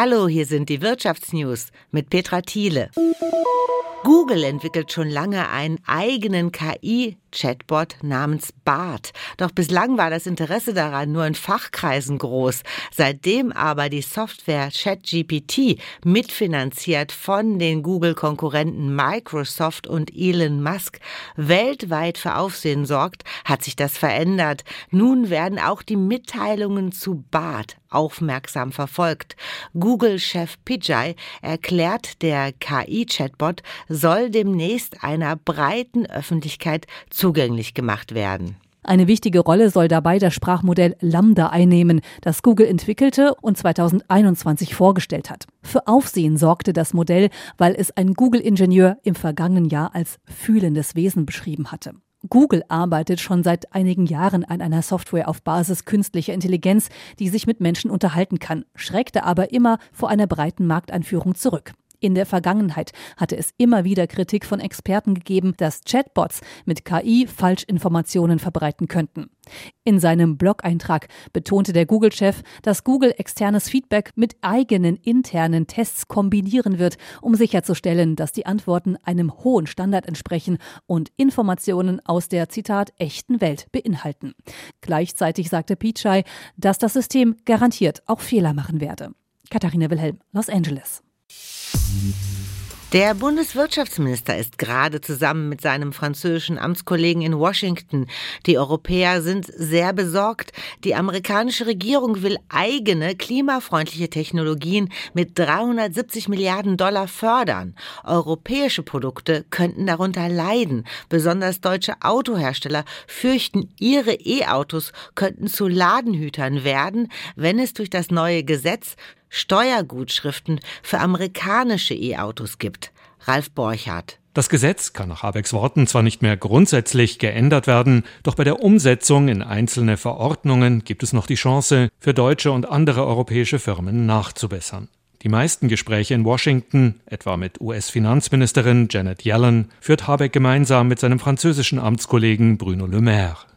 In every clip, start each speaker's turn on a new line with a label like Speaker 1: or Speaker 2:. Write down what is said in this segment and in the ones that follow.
Speaker 1: Hallo, hier sind die Wirtschaftsnews mit Petra Thiele. Google entwickelt schon lange einen eigenen KI-Chatbot namens BART. Doch bislang war das Interesse daran nur in Fachkreisen groß. Seitdem aber die Software ChatGPT mitfinanziert von den Google-Konkurrenten Microsoft und Elon Musk weltweit für Aufsehen sorgt, hat sich das verändert. Nun werden auch die Mitteilungen zu BART aufmerksam verfolgt. Google-Chef Pijay erklärt, der KI-Chatbot soll demnächst einer breiten Öffentlichkeit zugänglich gemacht werden.
Speaker 2: Eine wichtige Rolle soll dabei das Sprachmodell Lambda einnehmen, das Google entwickelte und 2021 vorgestellt hat. Für Aufsehen sorgte das Modell, weil es ein Google-Ingenieur im vergangenen Jahr als fühlendes Wesen beschrieben hatte. Google arbeitet schon seit einigen Jahren an einer Software auf Basis künstlicher Intelligenz, die sich mit Menschen unterhalten kann, schreckte aber immer vor einer breiten Markteinführung zurück. In der Vergangenheit hatte es immer wieder Kritik von Experten gegeben, dass Chatbots mit KI Falschinformationen verbreiten könnten. In seinem Blog-Eintrag betonte der Google-Chef, dass Google externes Feedback mit eigenen internen Tests kombinieren wird, um sicherzustellen, dass die Antworten einem hohen Standard entsprechen und Informationen aus der Zitat echten Welt beinhalten. Gleichzeitig sagte Pichai, dass das System garantiert auch Fehler machen werde. Katharina Wilhelm, Los Angeles.
Speaker 1: Der Bundeswirtschaftsminister ist gerade zusammen mit seinem französischen Amtskollegen in Washington. Die Europäer sind sehr besorgt. Die amerikanische Regierung will eigene klimafreundliche Technologien mit 370 Milliarden Dollar fördern. Europäische Produkte könnten darunter leiden. Besonders deutsche Autohersteller fürchten, ihre E-Autos könnten zu Ladenhütern werden, wenn es durch das neue Gesetz Steuergutschriften für amerikanische E-Autos gibt. Ralf Borchardt.
Speaker 3: Das Gesetz kann nach Habecks Worten zwar nicht mehr grundsätzlich geändert werden, doch bei der Umsetzung in einzelne Verordnungen gibt es noch die Chance, für deutsche und andere europäische Firmen nachzubessern. Die meisten Gespräche in Washington, etwa mit US-Finanzministerin Janet Yellen, führt Habeck gemeinsam mit seinem französischen Amtskollegen Bruno Le Maire.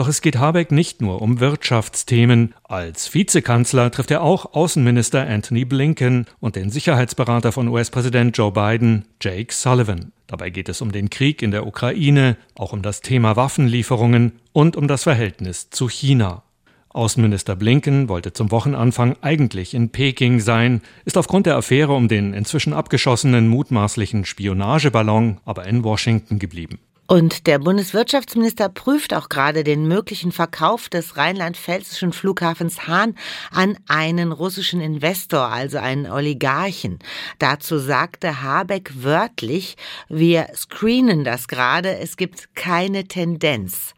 Speaker 3: Doch es geht Habeck nicht nur um Wirtschaftsthemen. Als Vizekanzler trifft er auch Außenminister Anthony Blinken und den Sicherheitsberater von US-Präsident Joe Biden, Jake Sullivan. Dabei geht es um den Krieg in der Ukraine, auch um das Thema Waffenlieferungen und um das Verhältnis zu China. Außenminister Blinken wollte zum Wochenanfang eigentlich in Peking sein, ist aufgrund der Affäre um den inzwischen abgeschossenen mutmaßlichen Spionageballon aber in Washington geblieben.
Speaker 1: Und der Bundeswirtschaftsminister prüft auch gerade den möglichen Verkauf des rheinland-pfälzischen Flughafens Hahn an einen russischen Investor, also einen Oligarchen. Dazu sagte Habeck wörtlich, wir screenen das gerade, es gibt keine Tendenz.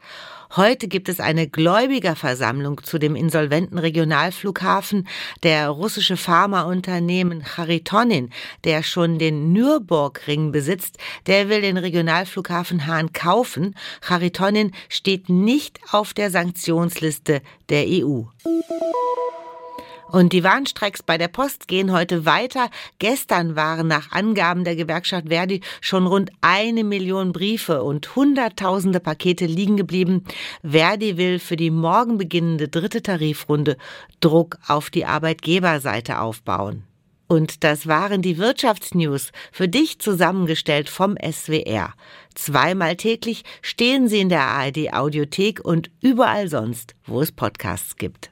Speaker 1: Heute gibt es eine Gläubigerversammlung zu dem insolventen Regionalflughafen. Der russische Pharmaunternehmen Charitonin, der schon den Nürburgring besitzt, der will den Regionalflughafen Hahn kaufen. Charitonin steht nicht auf der Sanktionsliste der EU. Und die Warnstreiks bei der Post gehen heute weiter. Gestern waren nach Angaben der Gewerkschaft Verdi schon rund eine Million Briefe und hunderttausende Pakete liegen geblieben. Verdi will für die morgen beginnende dritte Tarifrunde Druck auf die Arbeitgeberseite aufbauen. Und das waren die Wirtschaftsnews für dich zusammengestellt vom SWR. Zweimal täglich stehen sie in der ARD Audiothek und überall sonst, wo es Podcasts gibt.